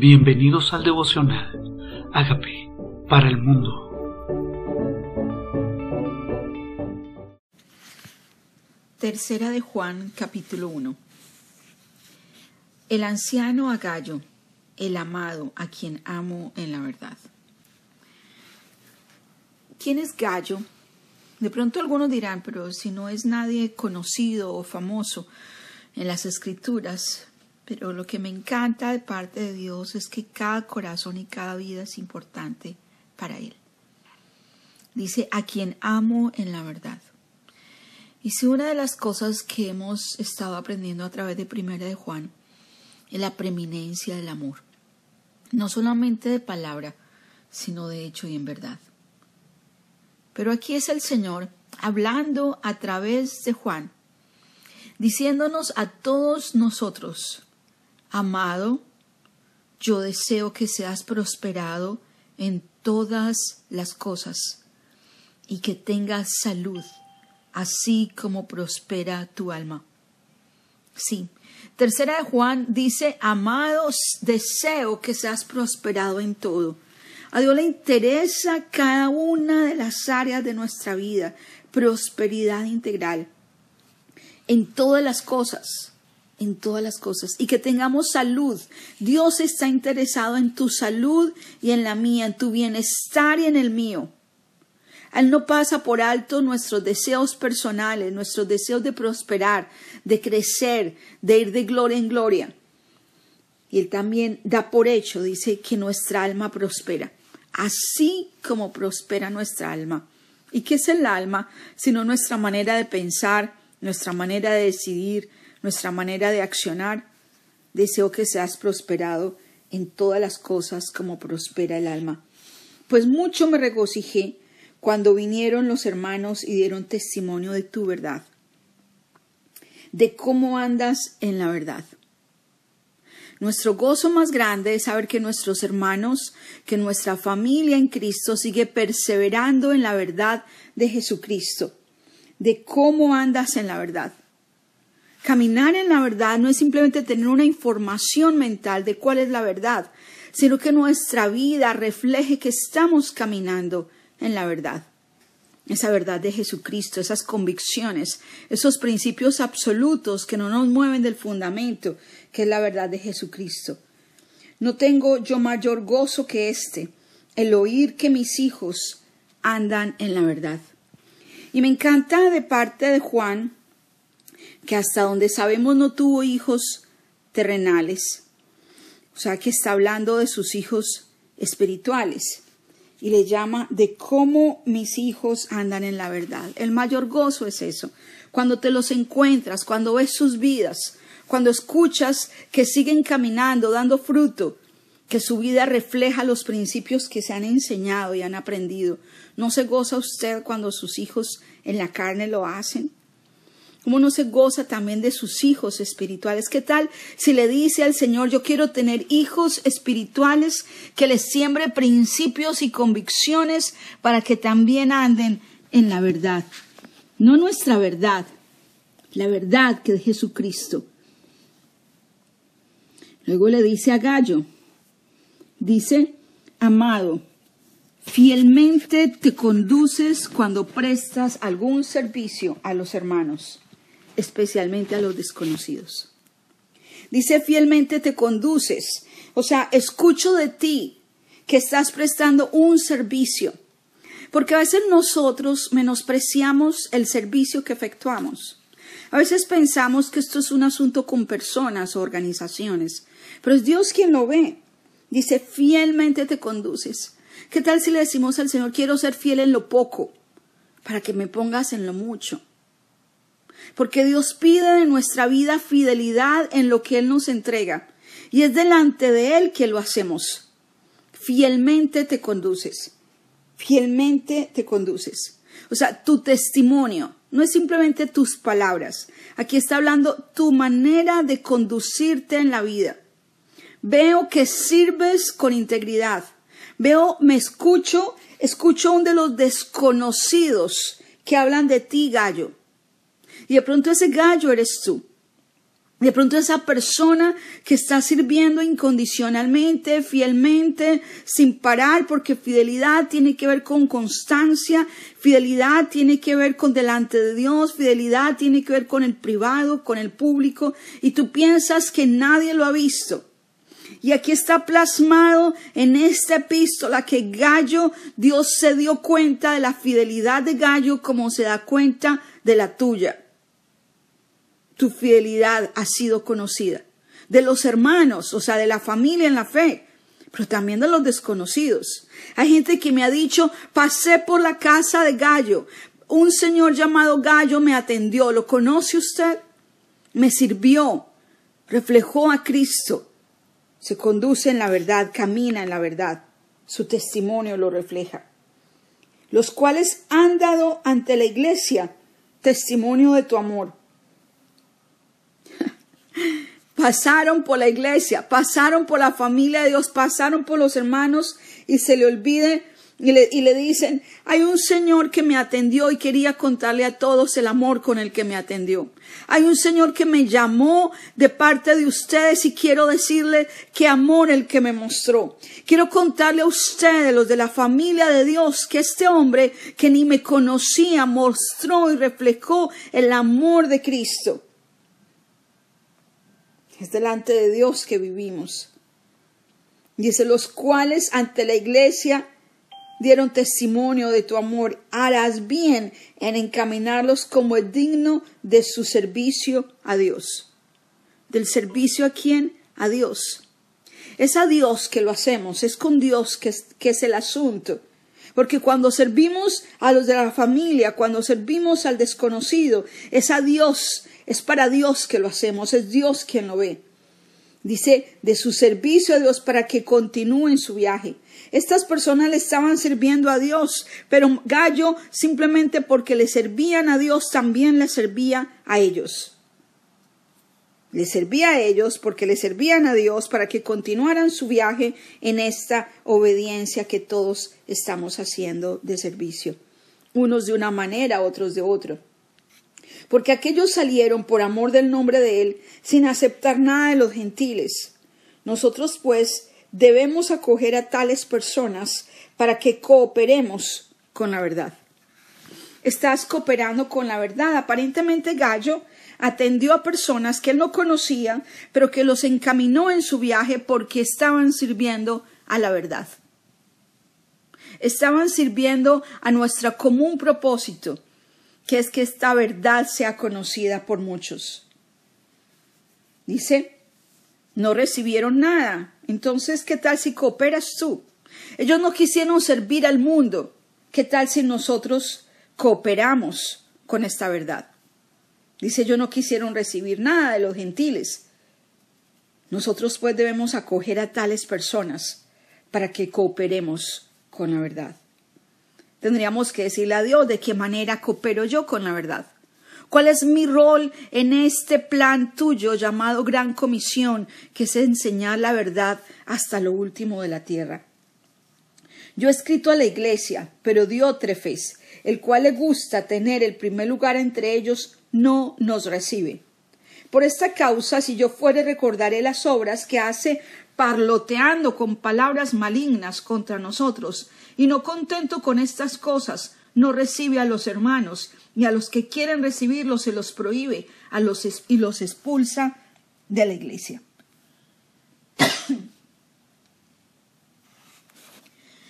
Bienvenidos al devocional. Hágame para el mundo. Tercera de Juan, capítulo 1. El anciano Agallo, el amado a quien amo en la verdad. ¿Quién es Gallo? De pronto algunos dirán, pero si no es nadie conocido o famoso en las escrituras, pero lo que me encanta de parte de Dios es que cada corazón y cada vida es importante para Él. Dice, a quien amo en la verdad. Y si una de las cosas que hemos estado aprendiendo a través de Primera de Juan es la preeminencia del amor. No solamente de palabra, sino de hecho y en verdad. Pero aquí es el Señor hablando a través de Juan, diciéndonos a todos nosotros, Amado, yo deseo que seas prosperado en todas las cosas y que tengas salud, así como prospera tu alma. Sí. Tercera de Juan dice, amados, deseo que seas prosperado en todo. A Dios le interesa cada una de las áreas de nuestra vida, prosperidad integral, en todas las cosas en todas las cosas y que tengamos salud. Dios está interesado en tu salud y en la mía, en tu bienestar y en el mío. Él no pasa por alto nuestros deseos personales, nuestros deseos de prosperar, de crecer, de ir de gloria en gloria. Y Él también da por hecho, dice, que nuestra alma prospera, así como prospera nuestra alma. ¿Y qué es el alma? Sino nuestra manera de pensar, nuestra manera de decidir, nuestra manera de accionar. Deseo que seas prosperado en todas las cosas como prospera el alma. Pues mucho me regocijé cuando vinieron los hermanos y dieron testimonio de tu verdad, de cómo andas en la verdad. Nuestro gozo más grande es saber que nuestros hermanos, que nuestra familia en Cristo sigue perseverando en la verdad de Jesucristo, de cómo andas en la verdad. Caminar en la verdad no es simplemente tener una información mental de cuál es la verdad, sino que nuestra vida refleje que estamos caminando en la verdad. Esa verdad de Jesucristo, esas convicciones, esos principios absolutos que no nos mueven del fundamento, que es la verdad de Jesucristo. No tengo yo mayor gozo que este, el oír que mis hijos andan en la verdad. Y me encanta de parte de Juan que hasta donde sabemos no tuvo hijos terrenales, o sea que está hablando de sus hijos espirituales y le llama de cómo mis hijos andan en la verdad. El mayor gozo es eso, cuando te los encuentras, cuando ves sus vidas, cuando escuchas que siguen caminando, dando fruto, que su vida refleja los principios que se han enseñado y han aprendido. ¿No se goza usted cuando sus hijos en la carne lo hacen? ¿Cómo no se goza también de sus hijos espirituales? ¿Qué tal si le dice al Señor, yo quiero tener hijos espirituales que les siembre principios y convicciones para que también anden en la verdad? No nuestra verdad, la verdad que es Jesucristo. Luego le dice a Gallo, dice, amado, fielmente te conduces cuando prestas algún servicio a los hermanos especialmente a los desconocidos. Dice, fielmente te conduces, o sea, escucho de ti que estás prestando un servicio, porque a veces nosotros menospreciamos el servicio que efectuamos. A veces pensamos que esto es un asunto con personas o organizaciones, pero es Dios quien lo ve. Dice, fielmente te conduces. ¿Qué tal si le decimos al Señor, quiero ser fiel en lo poco, para que me pongas en lo mucho? Porque Dios pide de nuestra vida fidelidad en lo que Él nos entrega. Y es delante de Él que lo hacemos. Fielmente te conduces. Fielmente te conduces. O sea, tu testimonio no es simplemente tus palabras. Aquí está hablando tu manera de conducirte en la vida. Veo que sirves con integridad. Veo, me escucho, escucho un de los desconocidos que hablan de ti, gallo. Y de pronto ese gallo eres tú. De pronto esa persona que está sirviendo incondicionalmente, fielmente, sin parar, porque fidelidad tiene que ver con constancia, fidelidad tiene que ver con delante de Dios, fidelidad tiene que ver con el privado, con el público, y tú piensas que nadie lo ha visto. Y aquí está plasmado en esta epístola que Gallo, Dios se dio cuenta de la fidelidad de Gallo como se da cuenta de la tuya tu fidelidad ha sido conocida. De los hermanos, o sea, de la familia en la fe, pero también de los desconocidos. Hay gente que me ha dicho, pasé por la casa de Gallo, un señor llamado Gallo me atendió, ¿lo conoce usted? Me sirvió, reflejó a Cristo, se conduce en la verdad, camina en la verdad, su testimonio lo refleja. Los cuales han dado ante la iglesia testimonio de tu amor pasaron por la iglesia, pasaron por la familia de Dios, pasaron por los hermanos y se le olvide y le, y le, dicen, hay un Señor que me atendió y quería contarle a todos el amor con el que me atendió. Hay un Señor que me llamó de parte de ustedes y quiero decirle qué amor el que me mostró. Quiero contarle a ustedes, los de la familia de Dios, que este hombre que ni me conocía mostró y reflejó el amor de Cristo. Es delante de Dios que vivimos. Dice, los cuales ante la iglesia dieron testimonio de tu amor, harás bien en encaminarlos como es digno de su servicio a Dios. ¿Del servicio a quién? A Dios. Es a Dios que lo hacemos, es con Dios que es, que es el asunto. Porque cuando servimos a los de la familia, cuando servimos al desconocido, es a Dios es para Dios que lo hacemos, es Dios quien lo ve. Dice, de su servicio a Dios para que continúen su viaje. Estas personas le estaban sirviendo a Dios, pero Gallo simplemente porque le servían a Dios también le servía a ellos. Le servía a ellos porque le servían a Dios para que continuaran su viaje en esta obediencia que todos estamos haciendo de servicio. Unos de una manera, otros de otra porque aquellos salieron por amor del nombre de Él sin aceptar nada de los gentiles. Nosotros, pues, debemos acoger a tales personas para que cooperemos con la verdad. Estás cooperando con la verdad. Aparentemente Gallo atendió a personas que él no conocía, pero que los encaminó en su viaje porque estaban sirviendo a la verdad. Estaban sirviendo a nuestro común propósito, que es que esta verdad sea conocida por muchos. Dice, no recibieron nada. Entonces, ¿qué tal si cooperas tú? Ellos no quisieron servir al mundo. ¿Qué tal si nosotros cooperamos con esta verdad? Dice, ellos no quisieron recibir nada de los gentiles. Nosotros pues debemos acoger a tales personas para que cooperemos con la verdad tendríamos que decirle a Dios de qué manera coopero yo con la verdad. ¿Cuál es mi rol en este plan tuyo llamado Gran Comisión, que es enseñar la verdad hasta lo último de la tierra? Yo he escrito a la iglesia, pero Diótrefes, el cual le gusta tener el primer lugar entre ellos, no nos recibe. Por esta causa, si yo fuere, recordaré las obras que hace parloteando con palabras malignas contra nosotros, y no contento con estas cosas, no recibe a los hermanos, y a los que quieren recibirlos se los prohíbe a los y los expulsa de la iglesia.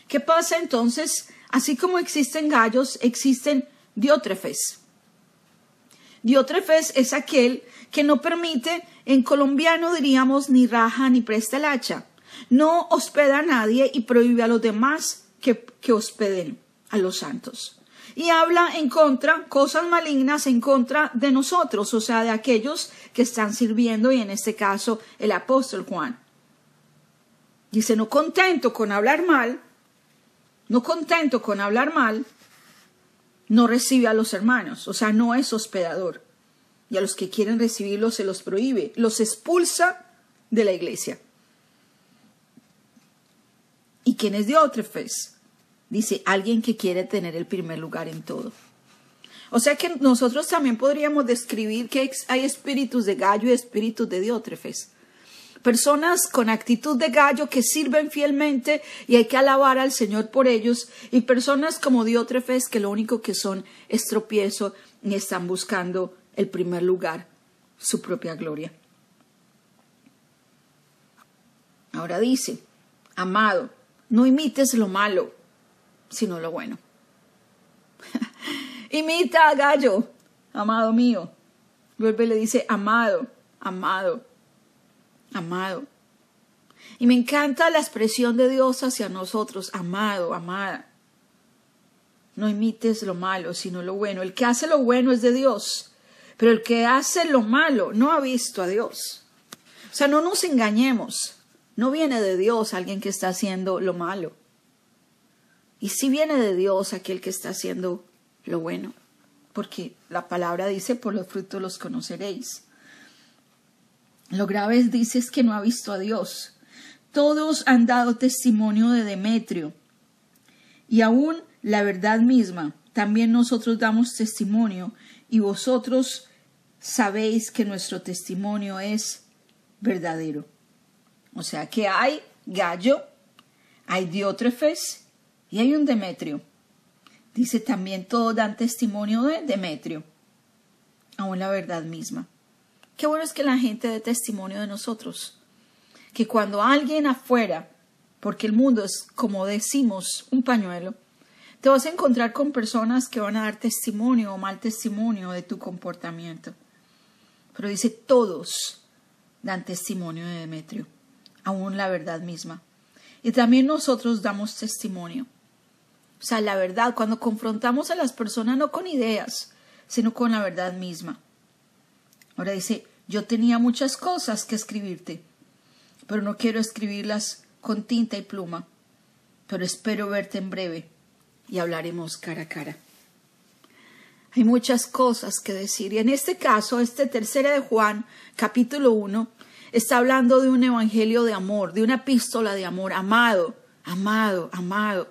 ¿Qué pasa entonces? Así como existen gallos, existen diótrefes. Diótrefes es aquel que no permite, en colombiano diríamos, ni raja ni presta el hacha. No hospeda a nadie y prohíbe a los demás que, que hospeden a los santos. Y habla en contra, cosas malignas en contra de nosotros, o sea, de aquellos que están sirviendo, y en este caso el apóstol Juan. Dice, no contento con hablar mal, no contento con hablar mal, no recibe a los hermanos, o sea, no es hospedador y a los que quieren recibirlos se los prohíbe, los expulsa de la iglesia. ¿Y quién es Diótrefes? Dice, alguien que quiere tener el primer lugar en todo. O sea que nosotros también podríamos describir que hay espíritus de gallo y espíritus de diótrefes. Personas con actitud de gallo que sirven fielmente y hay que alabar al Señor por ellos, y personas como diótrefes que lo único que son es tropiezo y están buscando el primer lugar, su propia gloria. Ahora dice, amado, no imites lo malo, sino lo bueno. Imita a Gallo, amado mío. Vuelve y le dice, amado, amado, amado. Y me encanta la expresión de Dios hacia nosotros, amado, amada. No imites lo malo, sino lo bueno. El que hace lo bueno es de Dios, pero el que hace lo malo no ha visto a Dios. O sea, no nos engañemos. No viene de Dios alguien que está haciendo lo malo. Y sí viene de Dios aquel que está haciendo lo bueno, porque la palabra dice, por los frutos los conoceréis. Lo grave dice, es que no ha visto a Dios. Todos han dado testimonio de Demetrio. Y aún la verdad misma, también nosotros damos testimonio, y vosotros sabéis que nuestro testimonio es verdadero. O sea que hay gallo, hay diótrefes y hay un Demetrio. Dice también todos dan testimonio de Demetrio, aún la verdad misma. Qué bueno es que la gente dé testimonio de nosotros. Que cuando alguien afuera, porque el mundo es, como decimos, un pañuelo, te vas a encontrar con personas que van a dar testimonio o mal testimonio de tu comportamiento. Pero dice todos dan testimonio de Demetrio, aún la verdad misma. Y también nosotros damos testimonio. O sea, la verdad, cuando confrontamos a las personas no con ideas, sino con la verdad misma. Ahora dice, yo tenía muchas cosas que escribirte, pero no quiero escribirlas con tinta y pluma, pero espero verte en breve y hablaremos cara a cara. Hay muchas cosas que decir y en este caso, este tercero de Juan, capítulo 1, está hablando de un evangelio de amor, de una epístola de amor, amado, amado, amado.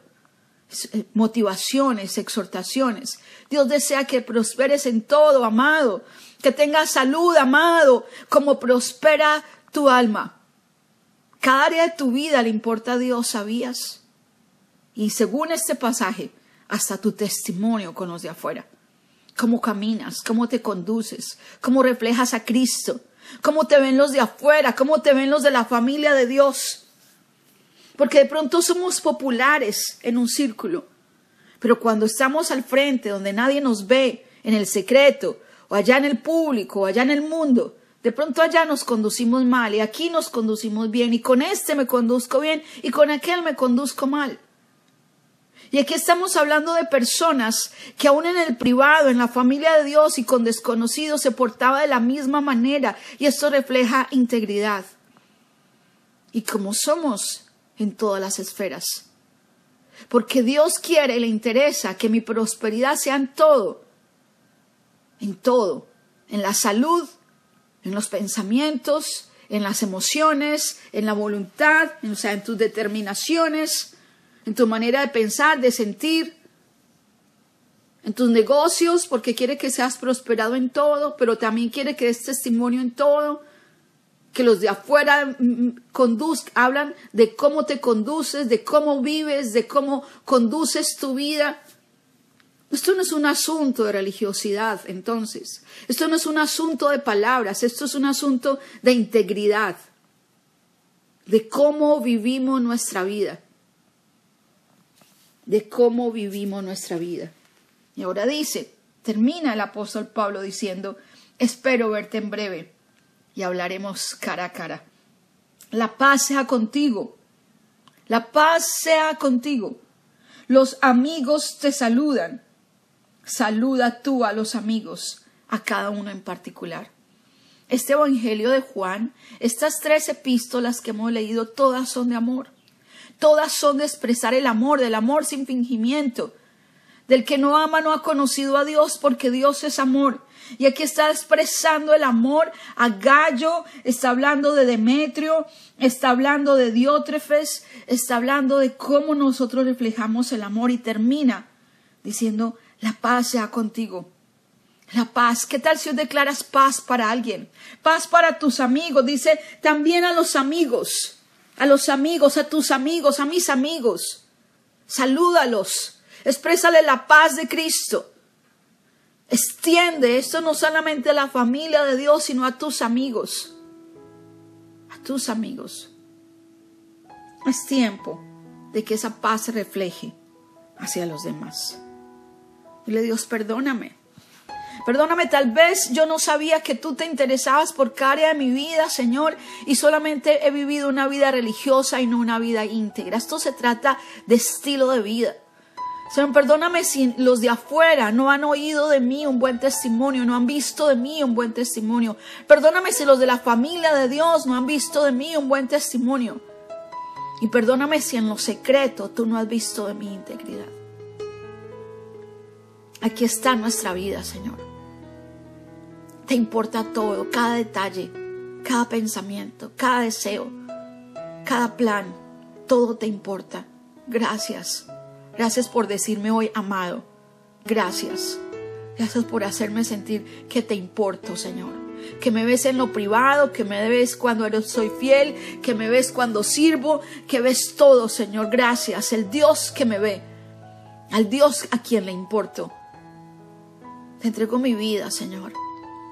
Eh, motivaciones, exhortaciones. Dios desea que prosperes en todo, amado, que tengas salud, amado, como prospera tu alma. Cada área de tu vida le importa a Dios, ¿sabías? Y según este pasaje, hasta tu testimonio con los de afuera. Cómo caminas, cómo te conduces, cómo reflejas a Cristo, cómo te ven los de afuera, cómo te ven los de la familia de Dios porque de pronto somos populares en un círculo, pero cuando estamos al frente, donde nadie nos ve, en el secreto, o allá en el público, o allá en el mundo, de pronto allá nos conducimos mal y aquí nos conducimos bien y con este me conduzco bien y con aquel me conduzco mal. Y aquí estamos hablando de personas que aún en el privado, en la familia de Dios y con desconocidos se portaba de la misma manera y esto refleja integridad. Y como somos en todas las esferas. Porque Dios quiere y le interesa que mi prosperidad sea en todo, en todo, en la salud, en los pensamientos, en las emociones, en la voluntad, o sea, en tus determinaciones, en tu manera de pensar, de sentir, en tus negocios, porque quiere que seas prosperado en todo, pero también quiere que des testimonio en todo, que los de afuera mm, mm, conduzcan, hablan de cómo te conduces, de cómo vives, de cómo conduces tu vida. Esto no es un asunto de religiosidad, entonces. Esto no es un asunto de palabras, esto es un asunto de integridad, de cómo vivimos nuestra vida, de cómo vivimos nuestra vida. Y ahora dice, termina el apóstol Pablo diciendo, espero verte en breve y hablaremos cara a cara. La paz sea contigo. La paz sea contigo. Los amigos te saludan. Saluda tú a los amigos, a cada uno en particular. Este Evangelio de Juan, estas tres epístolas que hemos leído, todas son de amor. Todas son de expresar el amor, del amor sin fingimiento. Del que no ama no ha conocido a Dios porque Dios es amor. Y aquí está expresando el amor a Gallo, está hablando de Demetrio, está hablando de Diótrefes, está hablando de cómo nosotros reflejamos el amor y termina diciendo, la paz sea contigo. La paz. ¿Qué tal si declaras paz para alguien? Paz para tus amigos. Dice también a los amigos. A los amigos, a tus amigos, a mis amigos. Salúdalos. Exprésale la paz de Cristo. Extiende esto no solamente a la familia de Dios, sino a tus amigos. A tus amigos. Es tiempo de que esa paz se refleje hacia los demás. Dios, perdóname. Perdóname, tal vez yo no sabía que tú te interesabas por cada área de mi vida, Señor, y solamente he vivido una vida religiosa y no una vida íntegra. Esto se trata de estilo de vida. Señor, perdóname si los de afuera no han oído de mí un buen testimonio, no han visto de mí un buen testimonio. Perdóname si los de la familia de Dios no han visto de mí un buen testimonio. Y perdóname si en lo secreto tú no has visto de mi integridad. Aquí está nuestra vida, Señor. Te importa todo, cada detalle, cada pensamiento, cada deseo, cada plan, todo te importa. Gracias. Gracias por decirme hoy amado. Gracias. Gracias por hacerme sentir que te importo, Señor. Que me ves en lo privado, que me ves cuando soy fiel, que me ves cuando sirvo, que ves todo, Señor. Gracias. El Dios que me ve. Al Dios a quien le importo. Te entrego mi vida, Señor.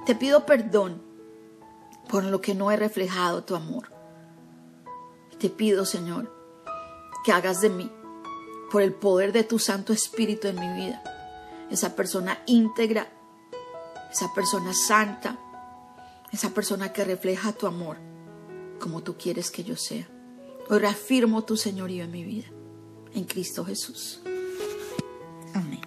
Te pido perdón por lo que no he reflejado tu amor. Te pido, Señor, que hagas de mí por el poder de tu Santo Espíritu en mi vida. Esa persona íntegra, esa persona santa, esa persona que refleja tu amor como tú quieres que yo sea. Hoy reafirmo tu señorío en mi vida, en Cristo Jesús. Amén.